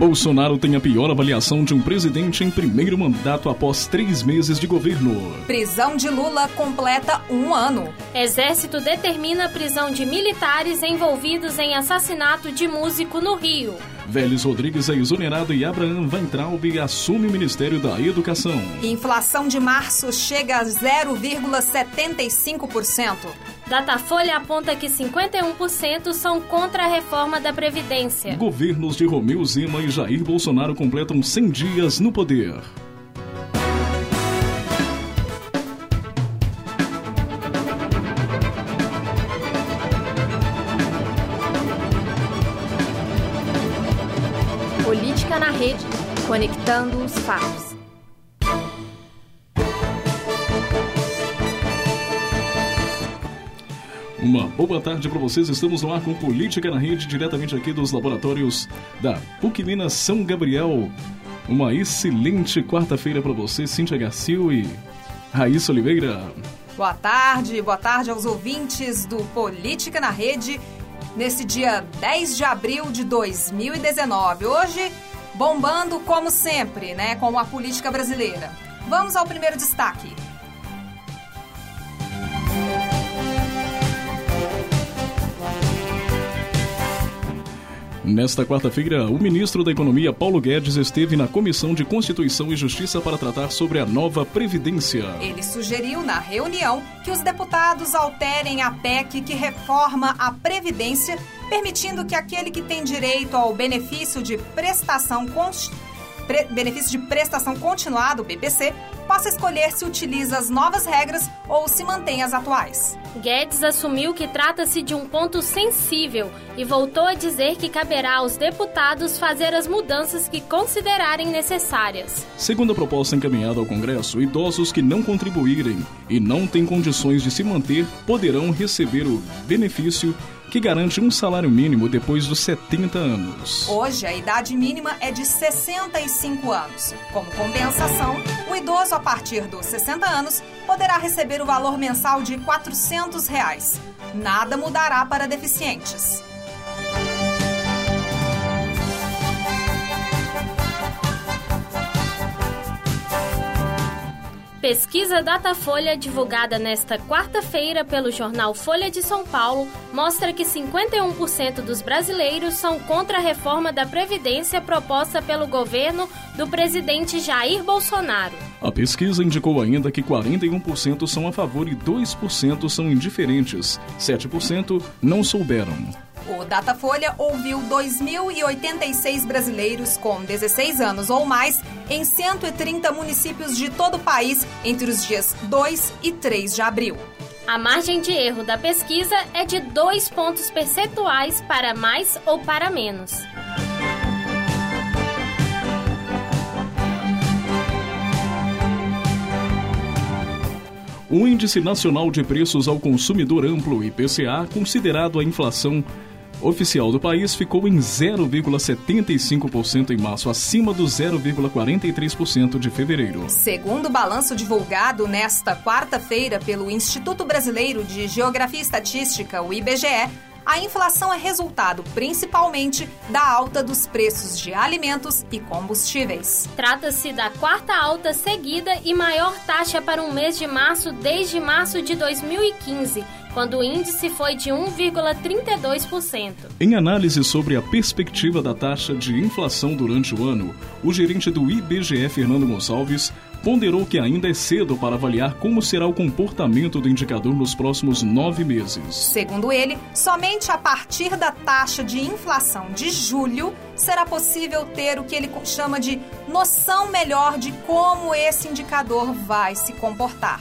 Bolsonaro tem a pior avaliação de um presidente em primeiro mandato após três meses de governo. Prisão de Lula completa um ano. Exército determina a prisão de militares envolvidos em assassinato de músico no Rio. Vélez Rodrigues é exonerado e Abraham Weintraub assume o Ministério da Educação. Inflação de março chega a 0,75%. Datafolha aponta que 51% são contra a reforma da Previdência. Governos de Romeu Zema e Jair Bolsonaro completam 100 dias no poder. Conectando os fatos. Uma boa tarde para vocês. Estamos no ar com Política na Rede, diretamente aqui dos laboratórios da PUC Minas São Gabriel. Uma excelente quarta-feira para você, Cíntia Garcia e Raíssa Oliveira. Boa tarde, boa tarde aos ouvintes do Política na Rede, nesse dia 10 de abril de 2019. Hoje, bombando como sempre, né, com a política brasileira. Vamos ao primeiro destaque. Nesta quarta-feira, o ministro da Economia, Paulo Guedes, esteve na Comissão de Constituição e Justiça para tratar sobre a nova Previdência. Ele sugeriu na reunião que os deputados alterem a PEC que reforma a Previdência, permitindo que aquele que tem direito ao benefício de prestação pre benefício de prestação continuada, o BPC, possa escolher se utiliza as novas regras ou se mantém as atuais. Guedes assumiu que trata-se de um ponto sensível e voltou a dizer que caberá aos deputados fazer as mudanças que considerarem necessárias. Segundo a proposta encaminhada ao Congresso, idosos que não contribuírem e não têm condições de se manter poderão receber o benefício que garante um salário mínimo depois dos 70 anos. Hoje, a idade mínima é de 65 anos. Como compensação, o idoso a partir dos 60 anos poderá receber o valor mensal de 400 reais. Nada mudará para deficientes. Pesquisa Datafolha, divulgada nesta quarta-feira pelo jornal Folha de São Paulo, mostra que 51% dos brasileiros são contra a reforma da Previdência proposta pelo governo do presidente Jair Bolsonaro. A pesquisa indicou ainda que 41% são a favor e 2% são indiferentes, 7% não souberam. O Datafolha ouviu 2.086 brasileiros com 16 anos ou mais em 130 municípios de todo o país entre os dias 2 e 3 de abril. A margem de erro da pesquisa é de dois pontos percentuais para mais ou para menos. O Índice Nacional de Preços ao Consumidor Amplo, IPCA, considerado a inflação oficial do país ficou em 0,75% em março, acima do 0,43% de fevereiro. Segundo o balanço divulgado nesta quarta-feira pelo Instituto Brasileiro de Geografia e Estatística, o IBGE, a inflação é resultado principalmente da alta dos preços de alimentos e combustíveis. Trata-se da quarta alta seguida e maior taxa para um mês de março desde março de 2015 quando o índice foi de 1,32%. Em análise sobre a perspectiva da taxa de inflação durante o ano, o gerente do IBGE, Fernando Gonçalves, ponderou que ainda é cedo para avaliar como será o comportamento do indicador nos próximos nove meses. Segundo ele, somente a partir da taxa de inflação de julho será possível ter o que ele chama de noção melhor de como esse indicador vai se comportar.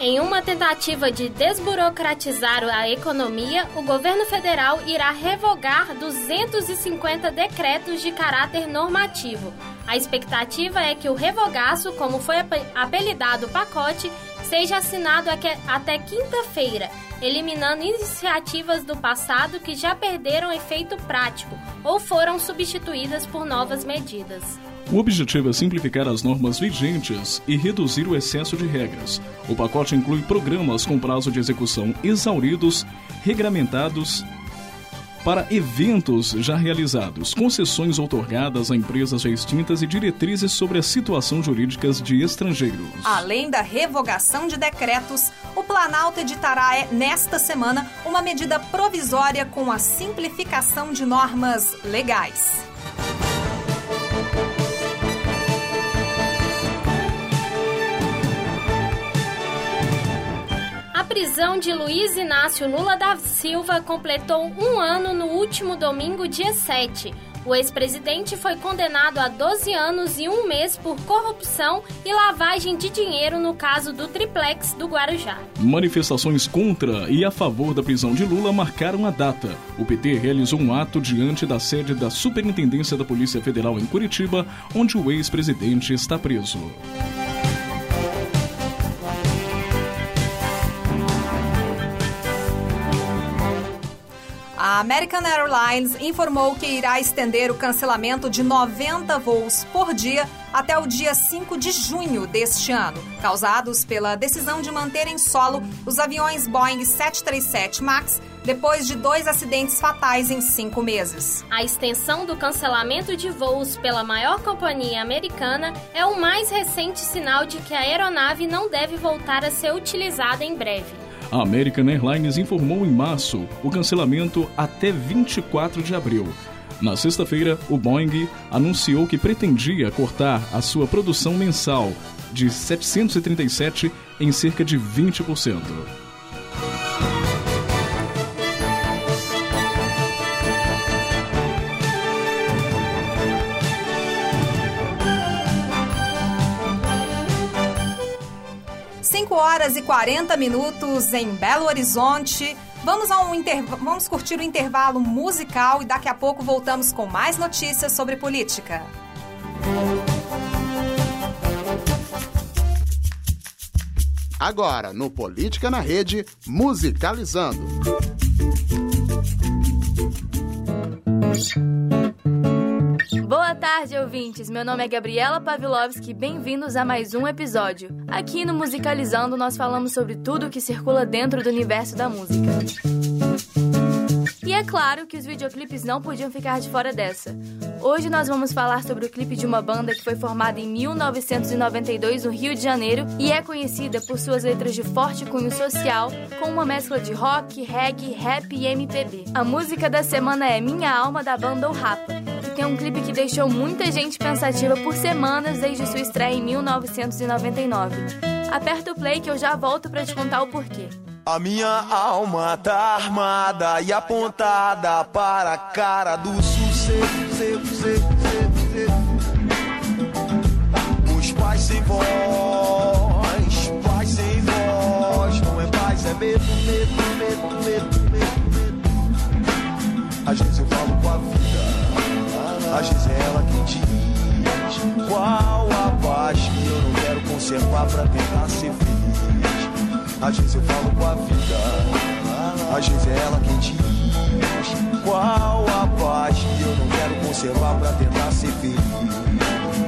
Em uma tentativa de desburocratizar a economia, o governo federal irá revogar 250 decretos de caráter normativo. A expectativa é que o revogaço, como foi apelidado o pacote, seja assinado até quinta-feira, eliminando iniciativas do passado que já perderam efeito prático ou foram substituídas por novas medidas. O objetivo é simplificar as normas vigentes e reduzir o excesso de regras. O pacote inclui programas com prazo de execução exauridos, regramentados para eventos já realizados, concessões outorgadas a empresas já extintas e diretrizes sobre a situação jurídicas de estrangeiros. Além da revogação de decretos, o Planalto editará é, nesta semana uma medida provisória com a simplificação de normas legais. Prisão de Luiz Inácio Lula da Silva completou um ano no último domingo, dia 7. O ex-presidente foi condenado a 12 anos e um mês por corrupção e lavagem de dinheiro no caso do triplex do Guarujá. Manifestações contra e a favor da prisão de Lula marcaram a data. O PT realizou um ato diante da sede da Superintendência da Polícia Federal em Curitiba, onde o ex-presidente está preso. A American Airlines informou que irá estender o cancelamento de 90 voos por dia até o dia 5 de junho deste ano, causados pela decisão de manter em solo os aviões Boeing 737 MAX depois de dois acidentes fatais em cinco meses. A extensão do cancelamento de voos pela maior companhia americana é o mais recente sinal de que a aeronave não deve voltar a ser utilizada em breve. A American Airlines informou em março o cancelamento até 24 de abril. Na sexta-feira, o Boeing anunciou que pretendia cortar a sua produção mensal de 737 em cerca de 20%. Horas e 40 minutos em Belo Horizonte. Vamos, a um inter... Vamos curtir o intervalo musical e daqui a pouco voltamos com mais notícias sobre política. Agora, no Política na Rede, musicalizando. Tarde, ouvintes. Meu nome é Gabriela Pavlovski. Bem-vindos a mais um episódio. Aqui no Musicalizando, nós falamos sobre tudo o que circula dentro do universo da música. E é claro que os videoclipes não podiam ficar de fora dessa. Hoje nós vamos falar sobre o clipe de uma banda que foi formada em 1992 no Rio de Janeiro e é conhecida por suas letras de forte cunho social, com uma mescla de rock, reggae, rap e MPB. A música da semana é Minha Alma da banda O Rapa, tem um clipe que deixou muita gente pensativa por semanas desde sua estreia em 1999. Aperta o play que eu já volto para te contar o porquê. A minha alma tá armada e apontada para a cara do sucesso. Vida, às vezes é ela quem diz qual a paz que eu não quero conservar pra tentar ser feliz. Às vezes eu falo com a vida, às vezes é ela quem diz qual a paz que eu não quero conservar pra tentar ser feliz?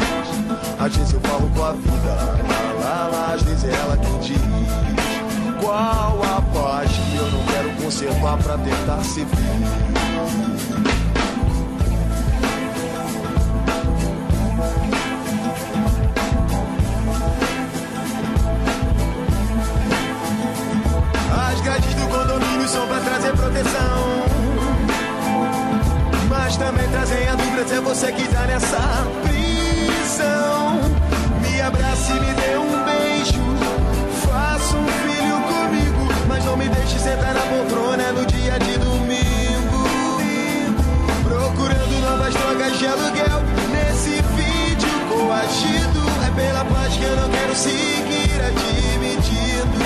Às vezes eu falo com a vida, lá, lá, às vezes é ela quem diz. Qual a paz que eu não quero conservar pra tentar se feliz? As grades do condomínio são pra trazer proteção. Mas também trazem a dúvida se é você que tá nessa prisão. Me abrace e me dê um beijo. Faça um filho comigo, mas não me deixe sentar na poltrona no dia de domingo. Procurando novas drogas de aluguel nesse vídeo coagido. É pela paz que eu não quero seguir admitindo.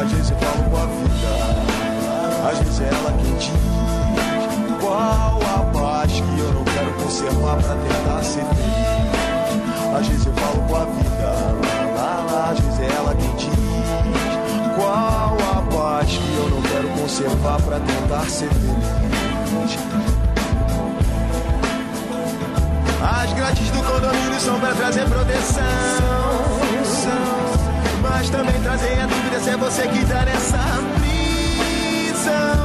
Às vezes eu falo com a vida, às vezes é ela quem diz qual a conservar pra tentar ser feliz. Às vezes eu falo com a vida, lá, lá, lá, às vezes é ela quem diz qual a paz que eu não quero conservar pra tentar ser feliz. As grades do condomínio são pra trazer proteção. Mas também trazem a dúvida se é você que tá nessa prisão.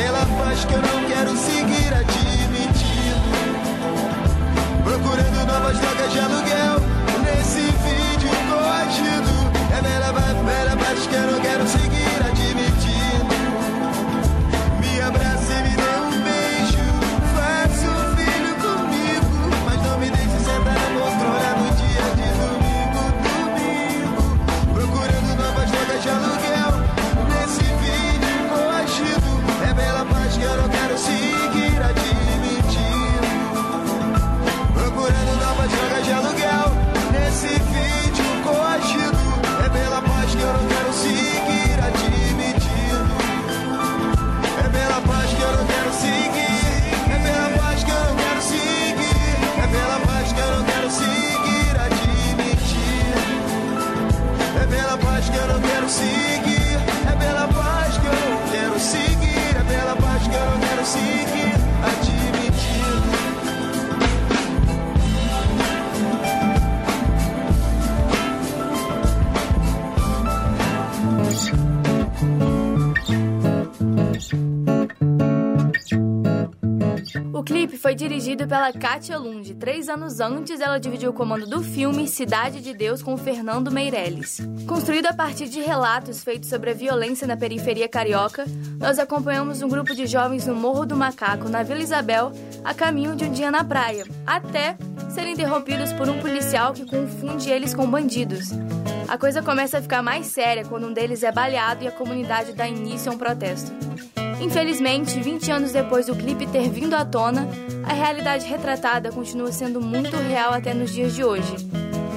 Pela paz que eu não quero seguir admitindo. Procurando novas drogas de aluguel clipe foi dirigido pela Katia Lund. Três anos antes, ela dividiu o comando do filme Cidade de Deus com Fernando Meirelles. Construído a partir de relatos feitos sobre a violência na periferia carioca, nós acompanhamos um grupo de jovens no Morro do Macaco, na Vila Isabel, a caminho de um dia na praia, até serem interrompidos por um policial que confunde eles com bandidos. A coisa começa a ficar mais séria quando um deles é baleado e a comunidade dá início a um protesto. Infelizmente, 20 anos depois do clipe ter vindo à tona, a realidade retratada continua sendo muito real até nos dias de hoje.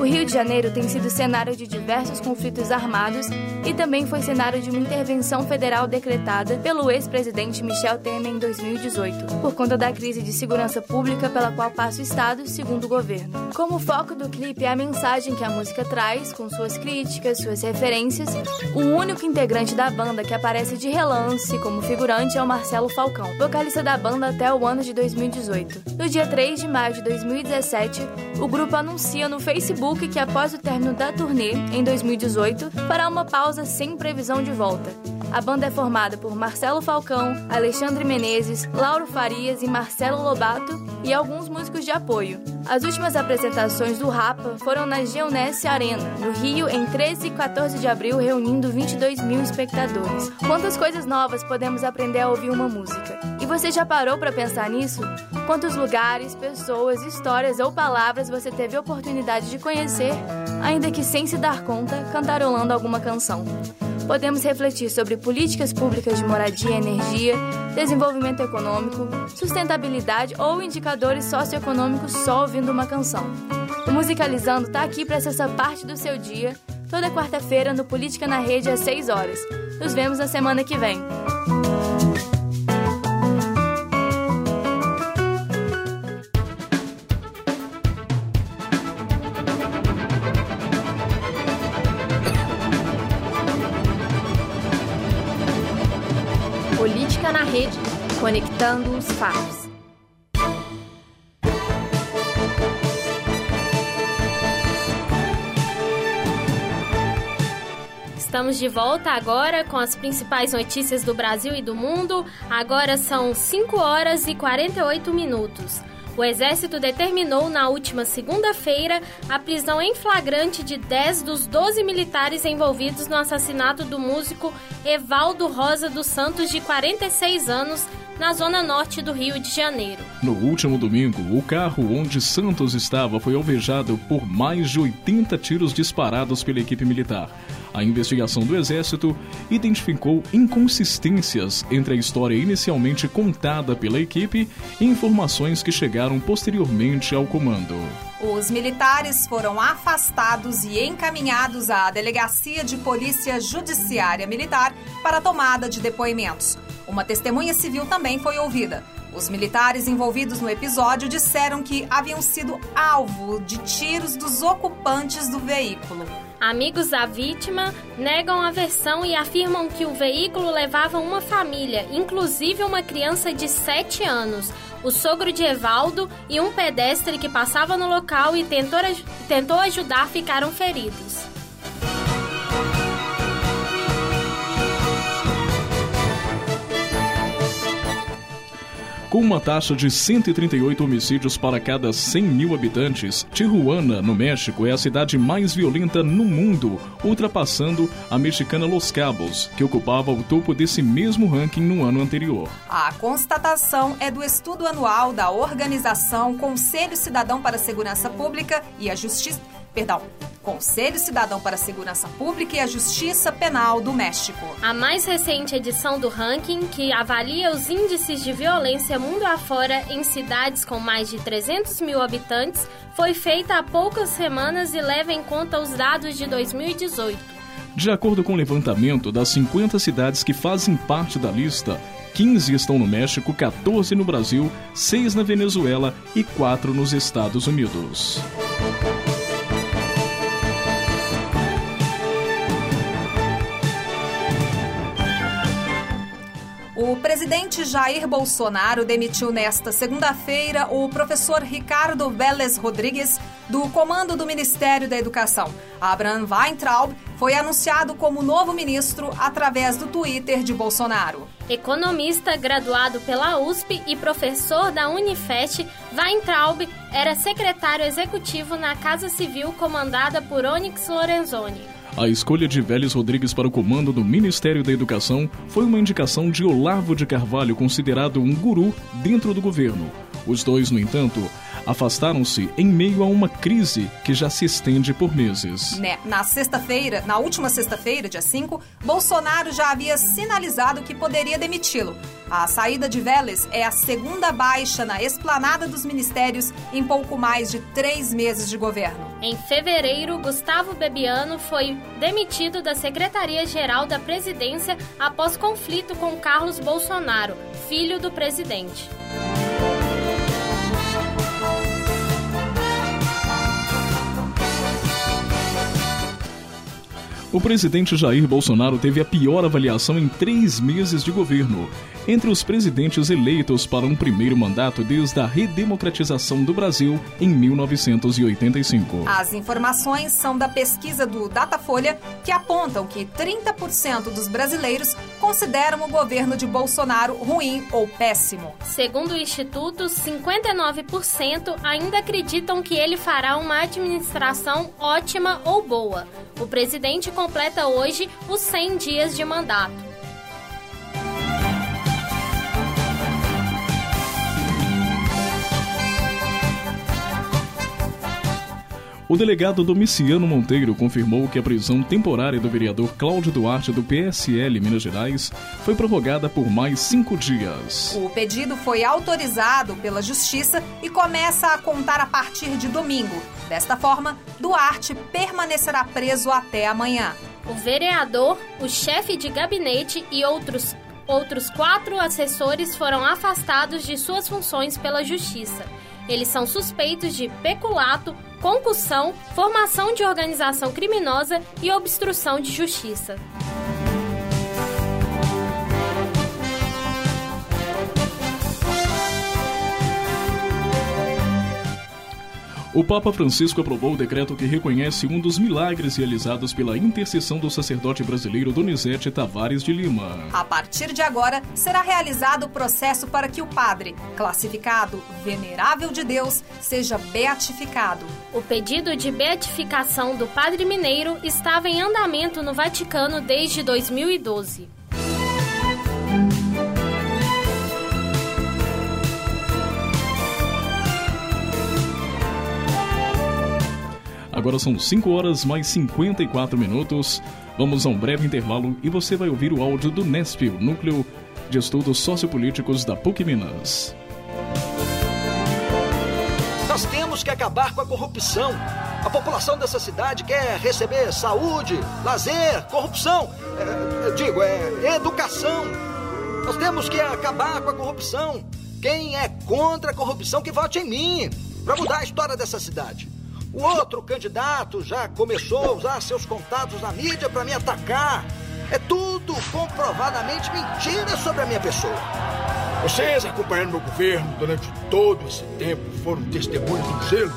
O Rio de Janeiro tem sido cenário de diversos conflitos armados e também foi cenário de uma intervenção federal decretada pelo ex-presidente Michel Temer em 2018, por conta da crise de segurança pública pela qual passa o Estado, segundo o governo. Como foco do clipe é a mensagem que a música traz, com suas críticas, suas referências, o único integrante da banda que aparece de relance como figurante é o Marcelo Falcão, vocalista da banda até o ano de 2018. No dia 3 de maio de 2017, o grupo anuncia no Facebook que após o término da turnê, em 2018, fará uma pausa sem previsão de volta. A banda é formada por Marcelo Falcão, Alexandre Menezes, Lauro Farias e Marcelo Lobato e alguns músicos de apoio. As últimas apresentações do Rapa foram na Geonesse Arena, no Rio, em 13 e 14 de abril, reunindo 22 mil espectadores. Quantas coisas novas podemos aprender a ouvir uma música? E você já parou para pensar nisso? Quantos lugares, pessoas, histórias ou palavras você teve oportunidade de conhecer, ainda que sem se dar conta, cantarolando alguma canção? Podemos refletir sobre políticas públicas de moradia energia, desenvolvimento econômico, sustentabilidade ou indicadores socioeconômicos só ouvindo uma canção. O Musicalizando está aqui para essa parte do seu dia, toda quarta-feira no Política na Rede às 6 horas. Nos vemos na semana que vem. Conectando os fatos. Estamos de volta agora com as principais notícias do Brasil e do mundo. Agora são 5 horas e 48 minutos. O Exército determinou na última segunda-feira a prisão em flagrante de 10 dos 12 militares envolvidos no assassinato do músico Evaldo Rosa dos Santos, de 46 anos, na zona norte do Rio de Janeiro. No último domingo, o carro onde Santos estava foi alvejado por mais de 80 tiros disparados pela equipe militar. A investigação do Exército identificou inconsistências entre a história inicialmente contada pela equipe e informações que chegaram posteriormente ao comando. Os militares foram afastados e encaminhados à Delegacia de Polícia Judiciária Militar para tomada de depoimentos. Uma testemunha civil também foi ouvida. Os militares envolvidos no episódio disseram que haviam sido alvo de tiros dos ocupantes do veículo. Amigos da vítima negam a versão e afirmam que o veículo levava uma família, inclusive uma criança de 7 anos. O sogro de Evaldo e um pedestre que passava no local e tentou, tentou ajudar ficaram feridos. Com uma taxa de 138 homicídios para cada 100 mil habitantes, Tijuana, no México, é a cidade mais violenta no mundo, ultrapassando a mexicana Los Cabos, que ocupava o topo desse mesmo ranking no ano anterior. A constatação é do estudo anual da organização Conselho Cidadão para a Segurança Pública e a Justiça. Perdão, Conselho Cidadão para a Segurança Pública e a Justiça Penal do México. A mais recente edição do ranking, que avalia os índices de violência mundo afora em cidades com mais de 300 mil habitantes, foi feita há poucas semanas e leva em conta os dados de 2018. De acordo com o levantamento das 50 cidades que fazem parte da lista, 15 estão no México, 14 no Brasil, 6 na Venezuela e 4 nos Estados Unidos. Presidente Jair Bolsonaro demitiu nesta segunda-feira o professor Ricardo Vélez Rodrigues do comando do Ministério da Educação. Abraham Weintraub foi anunciado como novo ministro através do Twitter de Bolsonaro. Economista graduado pela USP e professor da Unifest, Weintraub era secretário executivo na Casa Civil comandada por Onyx Lorenzoni. A escolha de Vélez Rodrigues para o comando do Ministério da Educação foi uma indicação de Olavo de Carvalho, considerado um guru dentro do governo. Os dois, no entanto, afastaram-se em meio a uma crise que já se estende por meses. Né, na sexta-feira, na última sexta-feira, dia 5, Bolsonaro já havia sinalizado que poderia demiti-lo. A saída de Vélez é a segunda baixa na esplanada dos ministérios em pouco mais de três meses de governo. Em fevereiro, Gustavo Bebiano foi demitido da Secretaria-Geral da Presidência após conflito com Carlos Bolsonaro, filho do presidente. O presidente Jair Bolsonaro teve a pior avaliação em três meses de governo, entre os presidentes eleitos para um primeiro mandato desde a redemocratização do Brasil em 1985. As informações são da pesquisa do Datafolha, que apontam que 30% dos brasileiros consideram o governo de Bolsonaro ruim ou péssimo. Segundo o Instituto, 59% ainda acreditam que ele fará uma administração ótima ou boa. O presidente completa hoje os 100 dias de mandato. O delegado Domiciano Monteiro confirmou que a prisão temporária do vereador Cláudio Duarte do PSL Minas Gerais foi prorrogada por mais cinco dias. O pedido foi autorizado pela Justiça e começa a contar a partir de domingo. Desta forma, Duarte permanecerá preso até amanhã. O vereador, o chefe de gabinete e outros Outros quatro assessores foram afastados de suas funções pela Justiça. Eles são suspeitos de peculato, concussão, formação de organização criminosa e obstrução de justiça. O Papa Francisco aprovou o decreto que reconhece um dos milagres realizados pela intercessão do sacerdote brasileiro Donizete Tavares de Lima. A partir de agora, será realizado o processo para que o padre, classificado venerável de Deus, seja beatificado. O pedido de beatificação do padre mineiro estava em andamento no Vaticano desde 2012. Agora são 5 horas mais 54 minutos. Vamos a um breve intervalo e você vai ouvir o áudio do NESP, o Núcleo de Estudos Sociopolíticos da PUC Minas. Nós temos que acabar com a corrupção. A população dessa cidade quer receber saúde, lazer, corrupção, é, digo, é educação. Nós temos que acabar com a corrupção. Quem é contra a corrupção que vote em mim para mudar a história dessa cidade. O outro candidato já começou a usar seus contatos na mídia para me atacar. É tudo comprovadamente mentira sobre a minha pessoa. Vocês acompanhando meu governo durante todo esse tempo foram testemunhas do gelo.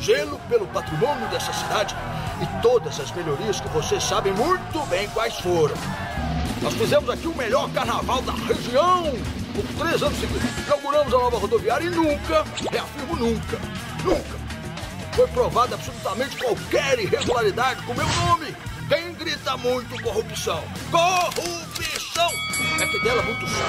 Gelo pelo patrimônio dessa cidade e todas as melhorias que vocês sabem muito bem quais foram. Nós fizemos aqui o melhor carnaval da região por três anos seguidos. Inauguramos a nova rodoviária e nunca, reafirmo nunca, nunca foi provada absolutamente qualquer irregularidade com meu nome. Quem grita muito corrupção? Corrupção! É que dela muito sabe.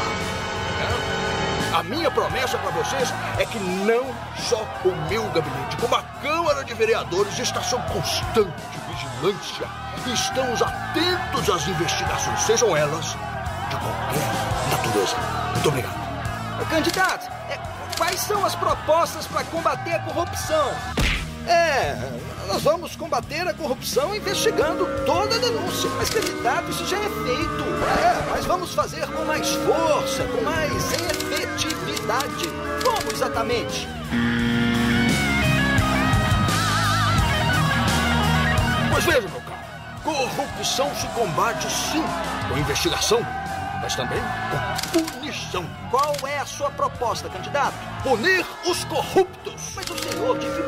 Né? A minha promessa para vocês é que não só o meu gabinete, como a Câmara de Vereadores está sob constante vigilância estamos atentos às investigações, sejam elas de qualquer natureza. Muito obrigado. Candidato, é, quais são as propostas para combater a corrupção? É, nós vamos combater a corrupção investigando toda a denúncia. Mas, candidato, isso já é feito. É, mas vamos fazer com mais força, com mais efetividade. Como exatamente? Pois veja, meu caro, corrupção se combate sim com investigação mas também com punição. Qual é a sua proposta, candidato? Punir os corruptos. Mas o senhor dificultou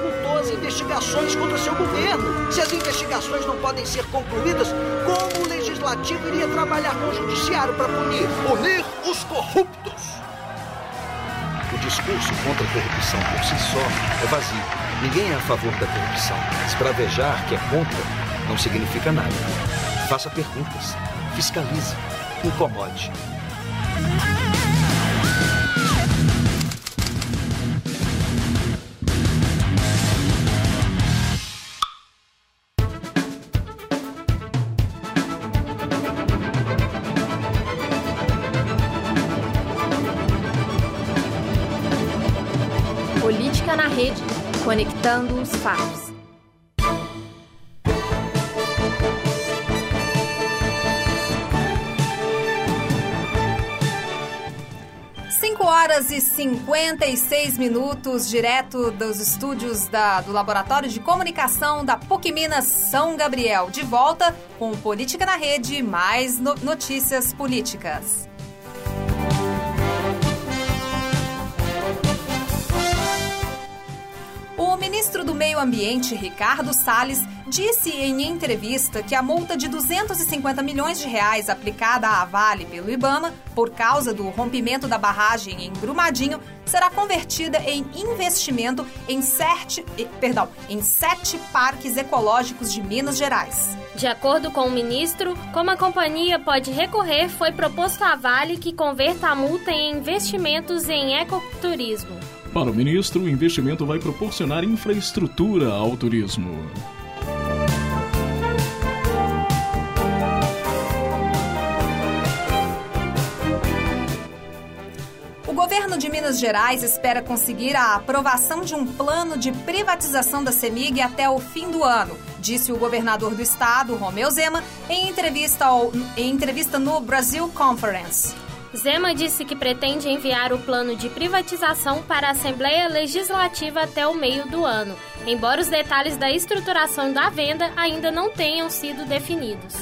as investigações contra seu governo. Se as investigações não podem ser concluídas, como o legislativo iria trabalhar com o judiciário para punir? Punir os corruptos. O discurso contra a corrupção por si só é vazio. Ninguém é a favor da corrupção. Espravejar que é contra não significa nada. Faça perguntas, fiscalize incomode. Conectando os fatos. 5 horas e 56 minutos, direto dos estúdios da, do Laboratório de Comunicação da PUC Minas São Gabriel. De volta com Política na Rede, mais no, notícias políticas. Meio Ambiente, Ricardo Salles, disse em entrevista que a multa de 250 milhões de reais aplicada à Vale pelo Ibama por causa do rompimento da barragem em Brumadinho será convertida em investimento em sete, perdão, em sete parques ecológicos de Minas Gerais. De acordo com o ministro, como a companhia pode recorrer, foi proposto à Vale que converta a multa em investimentos em ecoturismo. Para o ministro, o investimento vai proporcionar infraestrutura ao turismo. O governo de Minas Gerais espera conseguir a aprovação de um plano de privatização da CEMIG até o fim do ano, disse o governador do estado, Romeu Zema, em entrevista, ao, em entrevista no Brasil Conference. Zema disse que pretende enviar o plano de privatização para a Assembleia Legislativa até o meio do ano, embora os detalhes da estruturação da venda ainda não tenham sido definidos.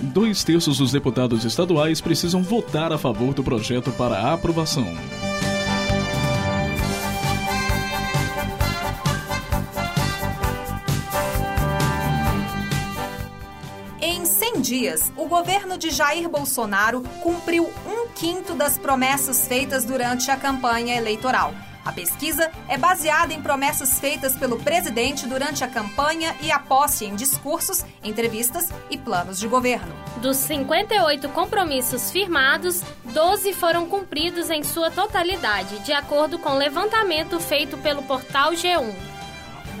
Dois terços dos deputados estaduais precisam votar a favor do projeto para aprovação. Dias, o governo de Jair Bolsonaro cumpriu um quinto das promessas feitas durante a campanha eleitoral. A pesquisa é baseada em promessas feitas pelo presidente durante a campanha e a posse em discursos, entrevistas e planos de governo. Dos 58 compromissos firmados, 12 foram cumpridos em sua totalidade, de acordo com o levantamento feito pelo portal G1.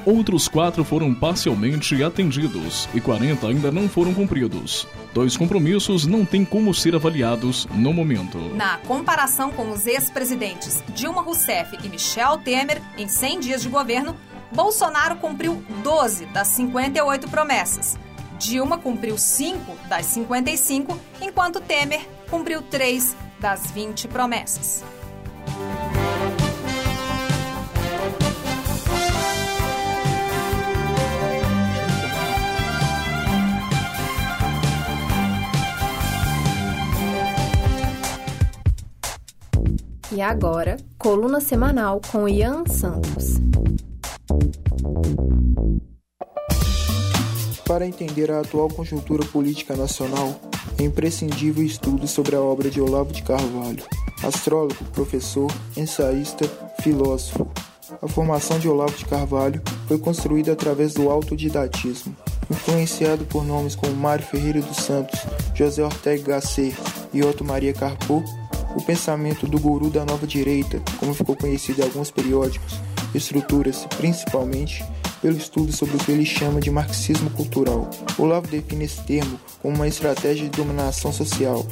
Outros quatro foram parcialmente atendidos e 40 ainda não foram cumpridos. Dois compromissos não têm como ser avaliados no momento. Na comparação com os ex-presidentes Dilma Rousseff e Michel Temer, em 100 dias de governo, Bolsonaro cumpriu 12 das 58 promessas. Dilma cumpriu 5 das 55, enquanto Temer cumpriu 3 das 20 promessas. E agora, coluna semanal com Ian Santos. Para entender a atual conjuntura política nacional, é imprescindível estudo sobre a obra de Olavo de Carvalho, astrólogo, professor, ensaísta, filósofo. A formação de Olavo de Carvalho foi construída através do autodidatismo, influenciado por nomes como Mário Ferreira dos Santos, José Ortega Gasset e Otto Maria Carpo, o pensamento do guru da nova direita, como ficou conhecido em alguns periódicos, estrutura-se principalmente pelo estudo sobre o que ele chama de marxismo cultural. Olavo define esse termo como uma estratégia de dominação social.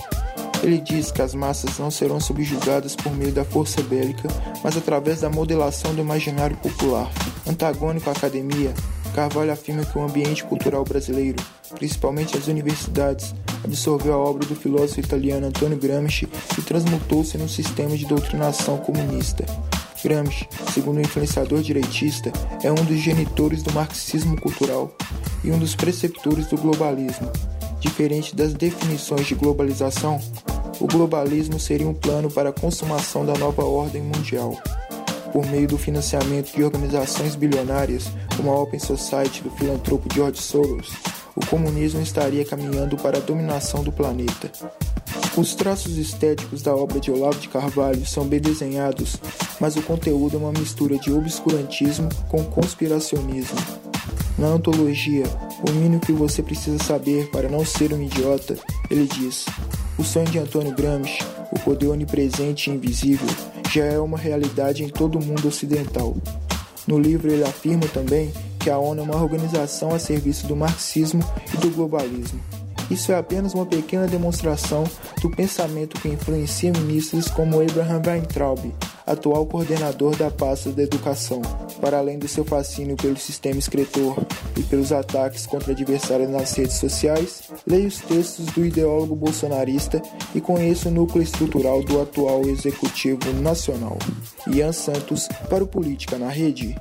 Ele diz que as massas não serão subjugadas por meio da força bélica, mas através da modelação do imaginário popular. Antagônico à academia, Carvalho afirma que o ambiente cultural brasileiro, principalmente as universidades, absorveu a obra do filósofo italiano Antonio Gramsci e transmutou-se num sistema de doutrinação comunista. Gramsci, segundo o influenciador direitista, é um dos genitores do marxismo cultural e um dos preceptores do globalismo. Diferente das definições de globalização, o globalismo seria um plano para a consumação da nova ordem mundial. Por meio do financiamento de organizações bilionárias, como a Open Society do filantropo George Soros, o comunismo estaria caminhando para a dominação do planeta. Os traços estéticos da obra de Olavo de Carvalho são bem desenhados, mas o conteúdo é uma mistura de obscurantismo com conspiracionismo. Na antologia O mínimo que você precisa saber para não ser um idiota, ele diz: O sonho de Antônio Gramsci, o poder onipresente e invisível, já é uma realidade em todo o mundo ocidental. No livro, ele afirma também que a ONU é uma organização a serviço do marxismo e do globalismo. Isso é apenas uma pequena demonstração do pensamento que influencia ministros como Abraham Weintraub, atual coordenador da pasta da educação. Para além do seu fascínio pelo sistema escritor e pelos ataques contra adversários nas redes sociais, leia os textos do ideólogo bolsonarista e conheça o núcleo estrutural do atual executivo nacional. Ian Santos para o Política na Rede.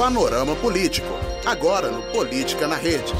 Panorama Político, agora no Política na Rede.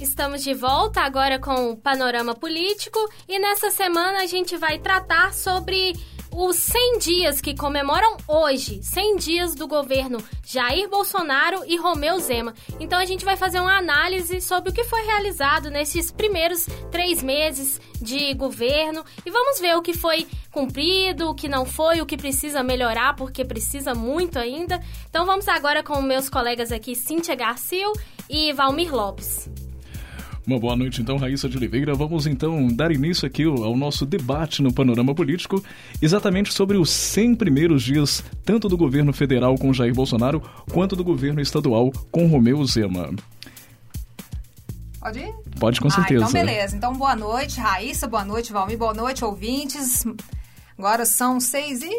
Estamos de volta agora com o Panorama Político e nessa semana a gente vai tratar sobre os 100 dias que comemoram hoje, 100 dias do governo Jair Bolsonaro e Romeu Zema. Então a gente vai fazer uma análise sobre o que foi realizado nesses primeiros três meses de governo e vamos ver o que foi cumprido, o que não foi, o que precisa melhorar, porque precisa muito ainda. Então vamos agora com meus colegas aqui, Cíntia Garcia e Valmir Lopes. Uma boa noite, então, Raíssa de Oliveira. Vamos, então, dar início aqui ao nosso debate no panorama político, exatamente sobre os 100 primeiros dias, tanto do governo federal com Jair Bolsonaro, quanto do governo estadual com Romeu Zema. Pode ir? Pode, com certeza. Ah, então, beleza. Então, boa noite, Raíssa. Boa noite, Valmir. Boa noite, ouvintes. Agora são seis e...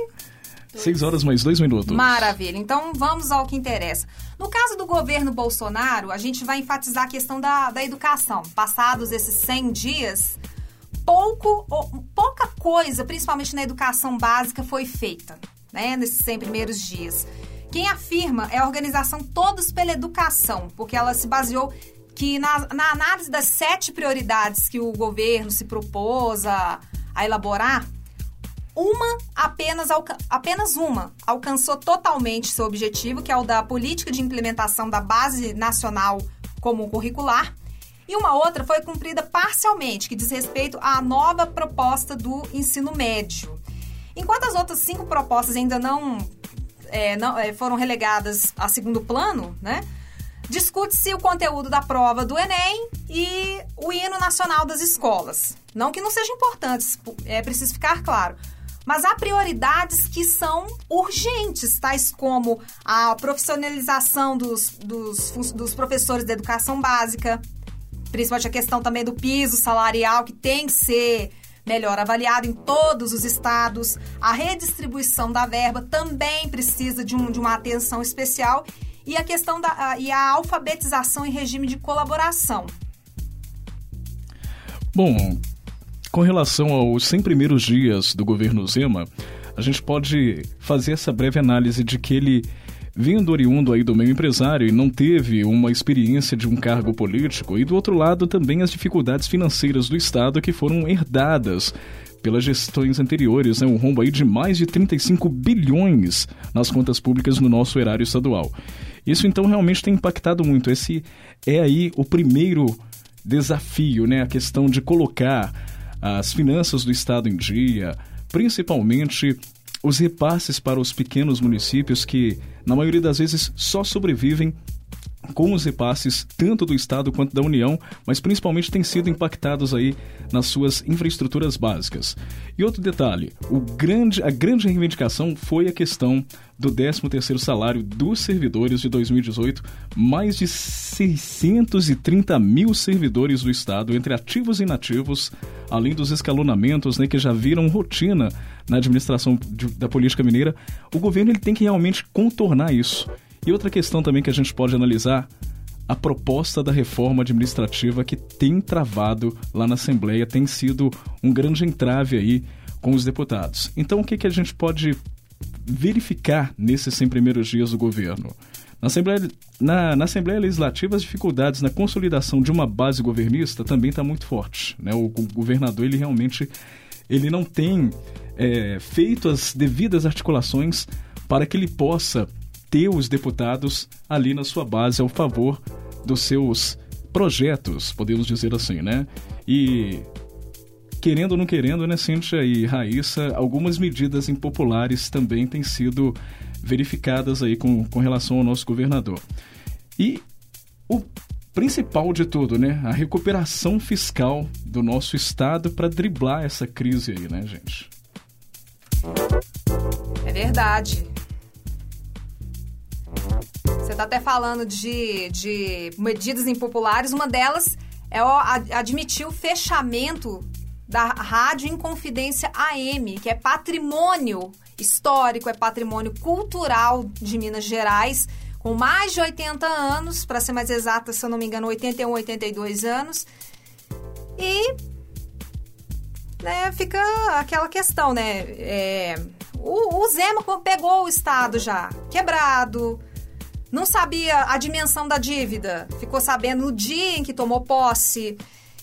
Seis horas mais dois minutos. Maravilha. Então vamos ao que interessa. No caso do governo Bolsonaro, a gente vai enfatizar a questão da, da educação. Passados esses 100 dias, pouco, pouca coisa, principalmente na educação básica, foi feita né, nesses 100 primeiros dias. Quem afirma é a organização Todos pela Educação, porque ela se baseou que na, na análise das sete prioridades que o governo se propôs a a elaborar, uma apenas, apenas uma alcançou totalmente seu objetivo, que é o da política de implementação da Base Nacional Comum Curricular, e uma outra foi cumprida parcialmente, que diz respeito à nova proposta do ensino médio. Enquanto as outras cinco propostas ainda não, é, não é, foram relegadas a segundo plano, né? Discute-se o conteúdo da prova do Enem e o hino nacional das escolas. Não que não sejam importantes, é preciso ficar claro. Mas há prioridades que são urgentes, tais como a profissionalização dos, dos, dos professores da educação básica, principalmente a questão também do piso salarial, que tem que ser melhor avaliado em todos os estados. A redistribuição da verba também precisa de, um, de uma atenção especial. E a questão da a, e a alfabetização em regime de colaboração. Bom, com relação aos 100 primeiros dias do governo Zema, a gente pode fazer essa breve análise de que ele vindo oriundo aí do meio empresário e não teve uma experiência de um cargo político, e do outro lado também as dificuldades financeiras do Estado que foram herdadas pelas gestões anteriores, né, um rombo aí de mais de 35 bilhões nas contas públicas no nosso erário estadual. Isso então realmente tem impactado muito. Esse é aí o primeiro desafio, né, a questão de colocar as finanças do Estado em dia, principalmente os repasses para os pequenos municípios que, na maioria das vezes, só sobrevivem com os repasses tanto do Estado quanto da União, mas principalmente têm sido impactados aí nas suas infraestruturas básicas. E outro detalhe, o grande, a grande reivindicação foi a questão do 13º salário dos servidores de 2018, mais de 630 mil servidores do Estado, entre ativos e inativos, além dos escalonamentos né, que já viram rotina na administração de, da política mineira, o governo ele tem que realmente contornar isso. E outra questão também que a gente pode analisar, a proposta da reforma administrativa que tem travado lá na Assembleia, tem sido um grande entrave aí com os deputados. Então, o que, que a gente pode verificar nesses 100 primeiros dias do governo? Na Assembleia, na, na Assembleia Legislativa, as dificuldades na consolidação de uma base governista também está muito forte. Né? O, o, governador, ele realmente ele não tem é, feito as devidas articulações para que ele possa ter os deputados ali na sua base ao favor dos seus projetos, podemos dizer assim, né? E querendo ou não querendo, né, Cíntia e Raíssa, algumas medidas impopulares também têm sido verificadas aí com, com relação ao nosso governador. E o principal de tudo, né, a recuperação fiscal do nosso estado para driblar essa crise aí, né, gente? É verdade. Você está até falando de, de medidas impopulares. Uma delas é o, admitir o fechamento da Rádio Inconfidência AM, que é patrimônio histórico, é patrimônio cultural de Minas Gerais, com mais de 80 anos, para ser mais exata, se eu não me engano, 81, 82 anos. E né, fica aquela questão, né? É, o, o Zema pegou o Estado já quebrado, não sabia a dimensão da dívida, ficou sabendo no dia em que tomou posse.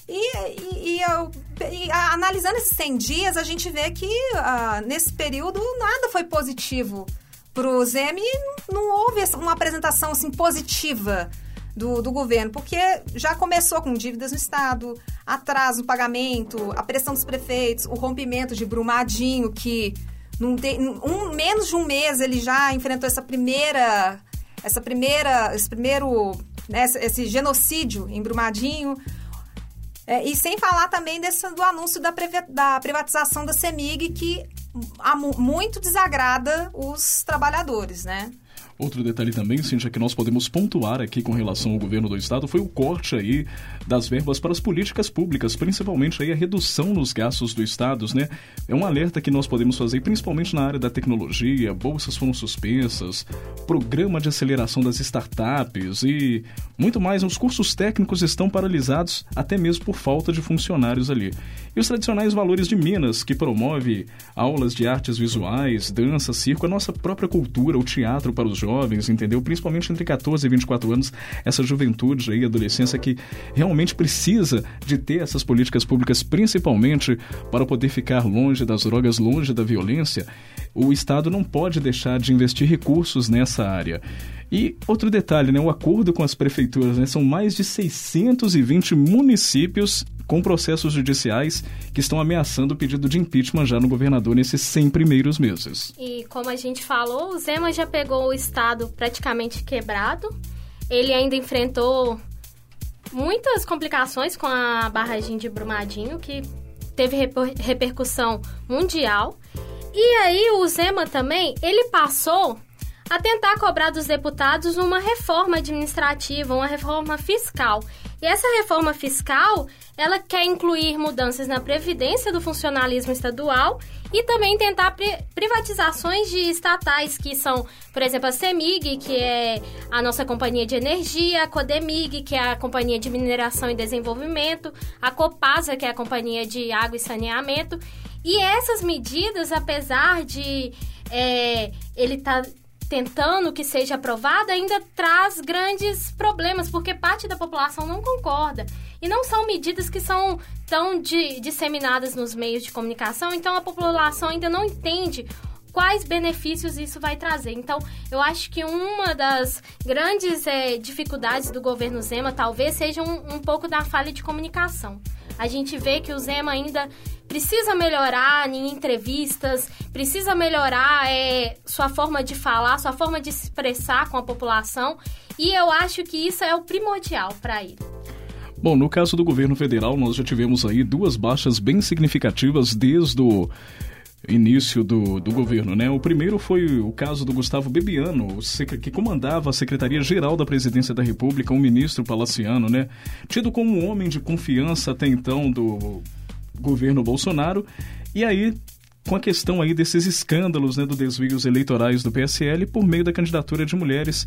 E, e, e, eu, e analisando esses 100 dias, a gente vê que uh, nesse período nada foi positivo para o Zema e não houve uma apresentação assim, positiva do, do governo, porque já começou com dívidas no Estado, atraso no pagamento, a pressão dos prefeitos, o rompimento de Brumadinho, que num, um, menos de um mês ele já enfrentou essa primeira essa primeira, esse primeiro, né, esse genocídio em Brumadinho. É, e sem falar também desse, do anúncio da, da privatização da CEMIG, que muito desagrada os trabalhadores, né? Outro detalhe também, Cintia, que nós podemos pontuar aqui com relação ao governo do estado foi o corte aí das verbas para as políticas públicas, principalmente aí a redução nos gastos do estado, né? É um alerta que nós podemos fazer principalmente na área da tecnologia, bolsas foram suspensas, programa de aceleração das startups e muito mais. Os cursos técnicos estão paralisados até mesmo por falta de funcionários ali. E os tradicionais valores de Minas, que promove aulas de artes visuais, dança, circo, a nossa própria cultura, o teatro para os jovens, entendeu? Principalmente entre 14 e 24 anos, essa juventude aí, adolescência que realmente precisa de ter essas políticas públicas, principalmente para poder ficar longe das drogas, longe da violência. O Estado não pode deixar de investir recursos nessa área. E outro detalhe, né, o acordo com as prefeituras, né, são mais de 620 municípios com processos judiciais que estão ameaçando o pedido de impeachment já no governador nesses 100 primeiros meses. E como a gente falou, o Zema já pegou o estado praticamente quebrado. Ele ainda enfrentou muitas complicações com a barragem de Brumadinho, que teve repercussão mundial. E aí o Zema também, ele passou a tentar cobrar dos deputados uma reforma administrativa, uma reforma fiscal. E essa reforma fiscal, ela quer incluir mudanças na previdência do funcionalismo estadual e também tentar pri privatizações de estatais, que são, por exemplo, a CEMIG, que é a nossa companhia de energia, a CODEMIG, que é a companhia de mineração e desenvolvimento, a COPASA, que é a companhia de água e saneamento. E essas medidas, apesar de é, ele estar tá tentando que seja aprovada ainda traz grandes problemas, porque parte da população não concorda. E não são medidas que são tão de, disseminadas nos meios de comunicação, então a população ainda não entende quais benefícios isso vai trazer. Então, eu acho que uma das grandes é, dificuldades do governo Zema talvez seja um, um pouco da falha de comunicação. A gente vê que o Zema ainda precisa melhorar em entrevistas, precisa melhorar é, sua forma de falar, sua forma de se expressar com a população. E eu acho que isso é o primordial para ele. Bom, no caso do governo federal, nós já tivemos aí duas baixas bem significativas desde o início do, do governo, né? O primeiro foi o caso do Gustavo Bebiano, que comandava a Secretaria-Geral da Presidência da República, um ministro palaciano, né? Tido como um homem de confiança até então do governo Bolsonaro. E aí, com a questão aí desses escândalos, né, do desvios eleitorais do PSL por meio da candidatura de mulheres.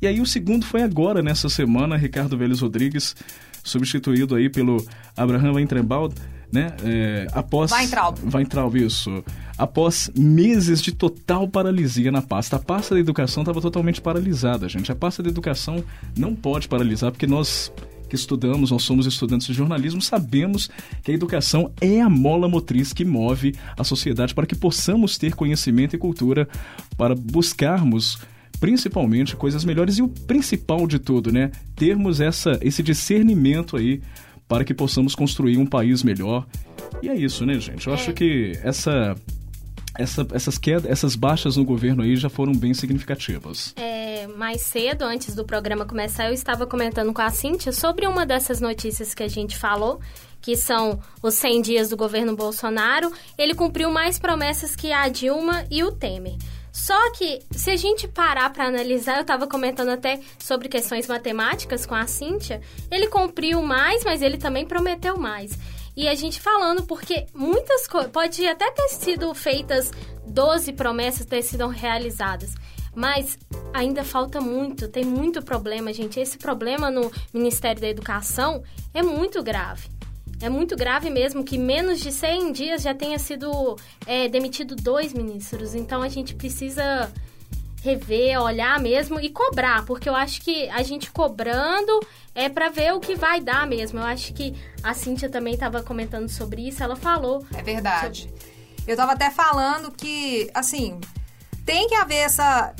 E aí o segundo foi agora, nessa semana, Ricardo Vélez Rodrigues, substituído aí pelo Abraham Weintraub, né? É, após Weintraub. Weintraub, isso. Após meses de total paralisia na pasta. A pasta da educação estava totalmente paralisada, gente. A pasta da educação não pode paralisar, porque nós que estudamos, nós somos estudantes de jornalismo, sabemos que a educação é a mola motriz que move a sociedade para que possamos ter conhecimento e cultura para buscarmos principalmente coisas melhores e o principal de tudo, né? Termos essa esse discernimento aí para que possamos construir um país melhor. E é isso, né, gente? Eu é. acho que essa essa, essas quedas, essas baixas no governo aí já foram bem significativas. É, mais cedo, antes do programa começar, eu estava comentando com a Cíntia sobre uma dessas notícias que a gente falou, que são os 100 dias do governo Bolsonaro. Ele cumpriu mais promessas que a Dilma e o Temer. Só que, se a gente parar para analisar, eu estava comentando até sobre questões matemáticas com a Cíntia, ele cumpriu mais, mas ele também prometeu mais. E a gente falando, porque muitas coisas. Pode até ter sido feitas 12 promessas ter sido realizadas. Mas ainda falta muito, tem muito problema, gente. Esse problema no Ministério da Educação é muito grave. É muito grave mesmo que menos de 100 dias já tenha sido é, demitido dois ministros. Então a gente precisa rever, olhar mesmo e cobrar, porque eu acho que a gente cobrando é para ver o que vai dar mesmo. Eu acho que a Cíntia também estava comentando sobre isso, ela falou. É verdade. Sobre... Eu estava até falando que, assim, tem que haver essa.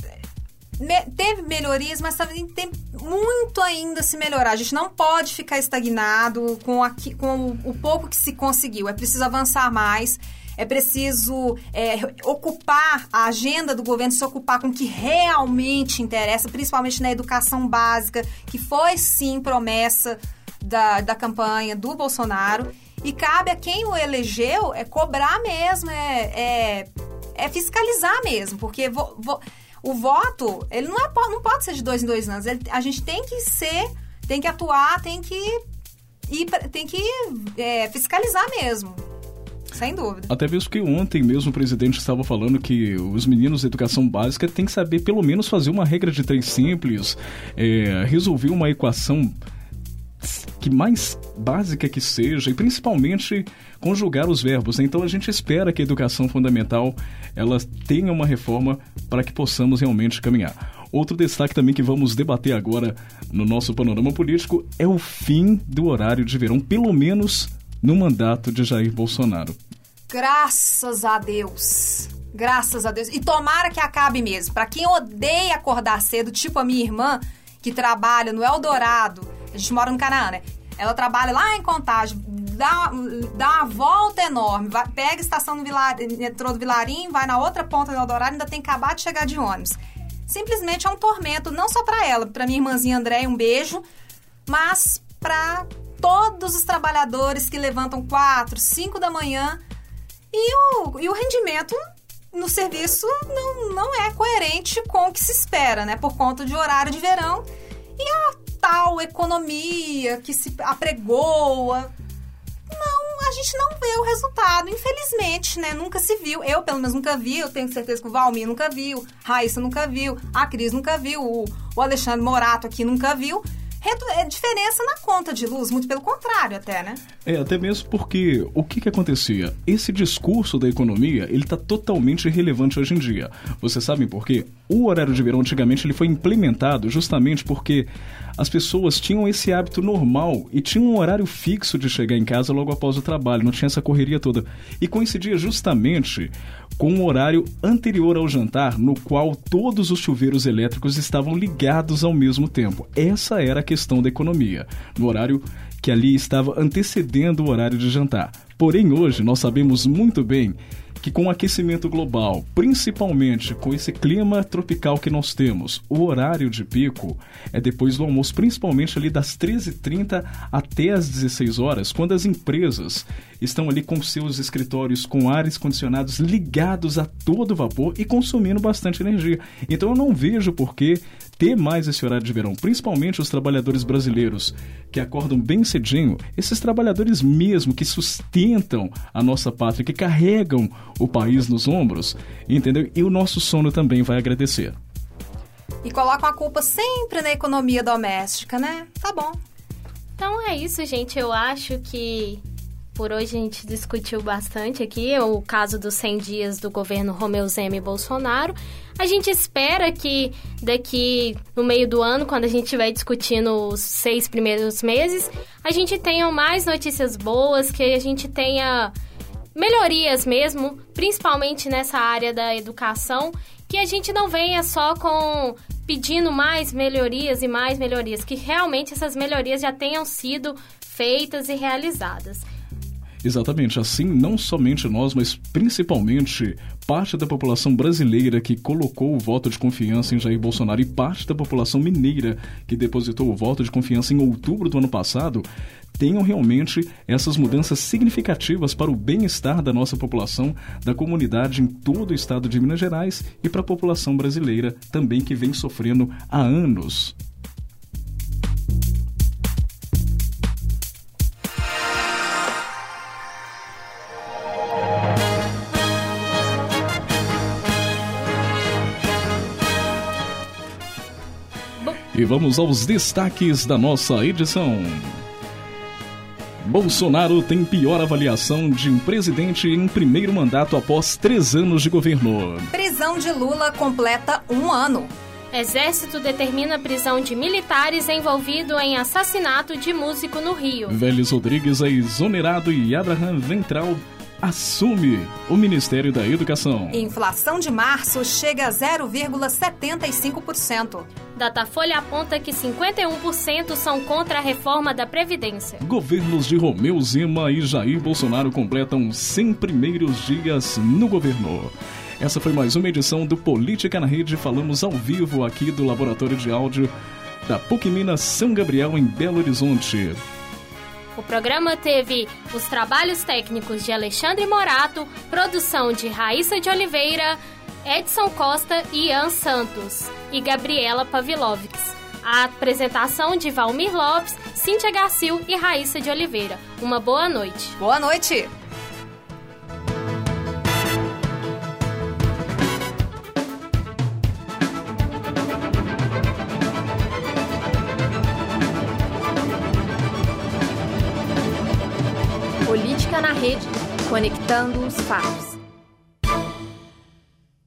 Me... Teve melhorias, mas também tem muito ainda a se melhorar. A gente não pode ficar estagnado com, aqui, com o pouco que se conseguiu. É preciso avançar mais é preciso é, ocupar a agenda do governo, se ocupar com o que realmente interessa, principalmente na educação básica, que foi sim promessa da, da campanha do Bolsonaro. E cabe a quem o elegeu é cobrar mesmo, é, é, é fiscalizar mesmo, porque vo, vo, o voto, ele não, é, não pode ser de dois em dois anos. Ele, a gente tem que ser, tem que atuar, tem que, ir, tem que é, fiscalizar mesmo. Sem dúvida. Até mesmo que ontem mesmo o presidente estava falando que os meninos de educação básica têm que saber pelo menos fazer uma regra de três simples, é, resolver uma equação que mais básica que seja e principalmente conjugar os verbos. Então a gente espera que a educação fundamental ela tenha uma reforma para que possamos realmente caminhar. Outro destaque também que vamos debater agora no nosso panorama político é o fim do horário de verão, pelo menos no mandato de Jair Bolsonaro. Graças a Deus. Graças a Deus. E tomara que acabe mesmo. Para quem odeia acordar cedo, tipo a minha irmã, que trabalha no Eldorado, a gente mora no Canaã, né? Ela trabalha lá em Contagem, dá, dá uma volta enorme, vai, pega a estação do Vilar, metrô do Vilarim, vai na outra ponta do Eldorado, ainda tem que acabar de chegar de ônibus. Simplesmente é um tormento, não só para ela, para minha irmãzinha André, um beijo, mas para todos os trabalhadores que levantam 4, 5 da manhã e o, e o rendimento no serviço não, não é coerente com o que se espera, né? Por conta de horário de verão e a tal economia que se apregoa. Não, a gente não vê o resultado, infelizmente, né? Nunca se viu. Eu, pelo menos, nunca vi. Eu tenho certeza que o Valmir nunca viu. Raíssa nunca viu. A Cris nunca viu. O, Alexandre Morato aqui nunca viu diferença na conta de luz, muito pelo contrário até, né? É, até mesmo porque o que que acontecia? Esse discurso da economia, ele está totalmente irrelevante hoje em dia. Vocês sabem por quê? O horário de verão antigamente ele foi implementado justamente porque as pessoas tinham esse hábito normal e tinham um horário fixo de chegar em casa logo após o trabalho, não tinha essa correria toda. E coincidia justamente com o horário anterior ao jantar, no qual todos os chuveiros elétricos estavam ligados ao mesmo tempo. Essa era a questão da economia, no horário que ali estava antecedendo o horário de jantar. Porém, hoje nós sabemos muito bem que com o aquecimento global, principalmente com esse clima tropical que nós temos, o horário de pico é depois do almoço, principalmente ali das 13h30 até as 16 horas, quando as empresas estão ali com seus escritórios com ares condicionados ligados a todo vapor e consumindo bastante energia. Então eu não vejo por que ter mais esse horário de verão, principalmente os trabalhadores brasileiros que acordam bem cedinho, esses trabalhadores mesmo que sustentam a nossa pátria, que carregam o país nos ombros, entendeu? E o nosso sono também vai agradecer. E colocam a culpa sempre na economia doméstica, né? Tá bom. Então é isso, gente. Eu acho que por hoje a gente discutiu bastante aqui o caso dos 100 dias do governo Romeu Zema e Bolsonaro. A gente espera que daqui no meio do ano, quando a gente estiver discutindo os seis primeiros meses, a gente tenha mais notícias boas, que a gente tenha melhorias mesmo, principalmente nessa área da educação, que a gente não venha só com pedindo mais melhorias e mais melhorias, que realmente essas melhorias já tenham sido feitas e realizadas. Exatamente, assim não somente nós, mas principalmente parte da população brasileira que colocou o voto de confiança em Jair Bolsonaro e parte da população mineira que depositou o voto de confiança em outubro do ano passado, tenham realmente essas mudanças significativas para o bem-estar da nossa população, da comunidade em todo o estado de Minas Gerais e para a população brasileira também que vem sofrendo há anos E vamos aos destaques da nossa edição. Bolsonaro tem pior avaliação de um presidente em primeiro mandato após três anos de governo. Prisão de Lula completa um ano. Exército determina a prisão de militares envolvido em assassinato de músico no Rio. Vélez Rodrigues é exonerado e Abraham Ventral assume o Ministério da Educação. Inflação de março chega a 0,75%. Datafolha aponta que 51% são contra a reforma da Previdência. Governos de Romeu Zema e Jair Bolsonaro completam 100 primeiros dias no governo. Essa foi mais uma edição do Política na Rede. Falamos ao vivo aqui do Laboratório de Áudio da PUC Minas São Gabriel, em Belo Horizonte. O programa teve os trabalhos técnicos de Alexandre Morato, produção de Raíssa de Oliveira, Edson Costa e Ian Santos e Gabriela Pavilovics. A apresentação de Valmir Lopes, Cíntia Garcil e Raíssa de Oliveira. Uma boa noite. Boa noite. Rede, conectando os fatos.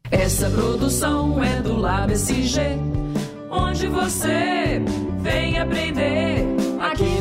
Essa produção é do LabSG, onde você vem aprender aqui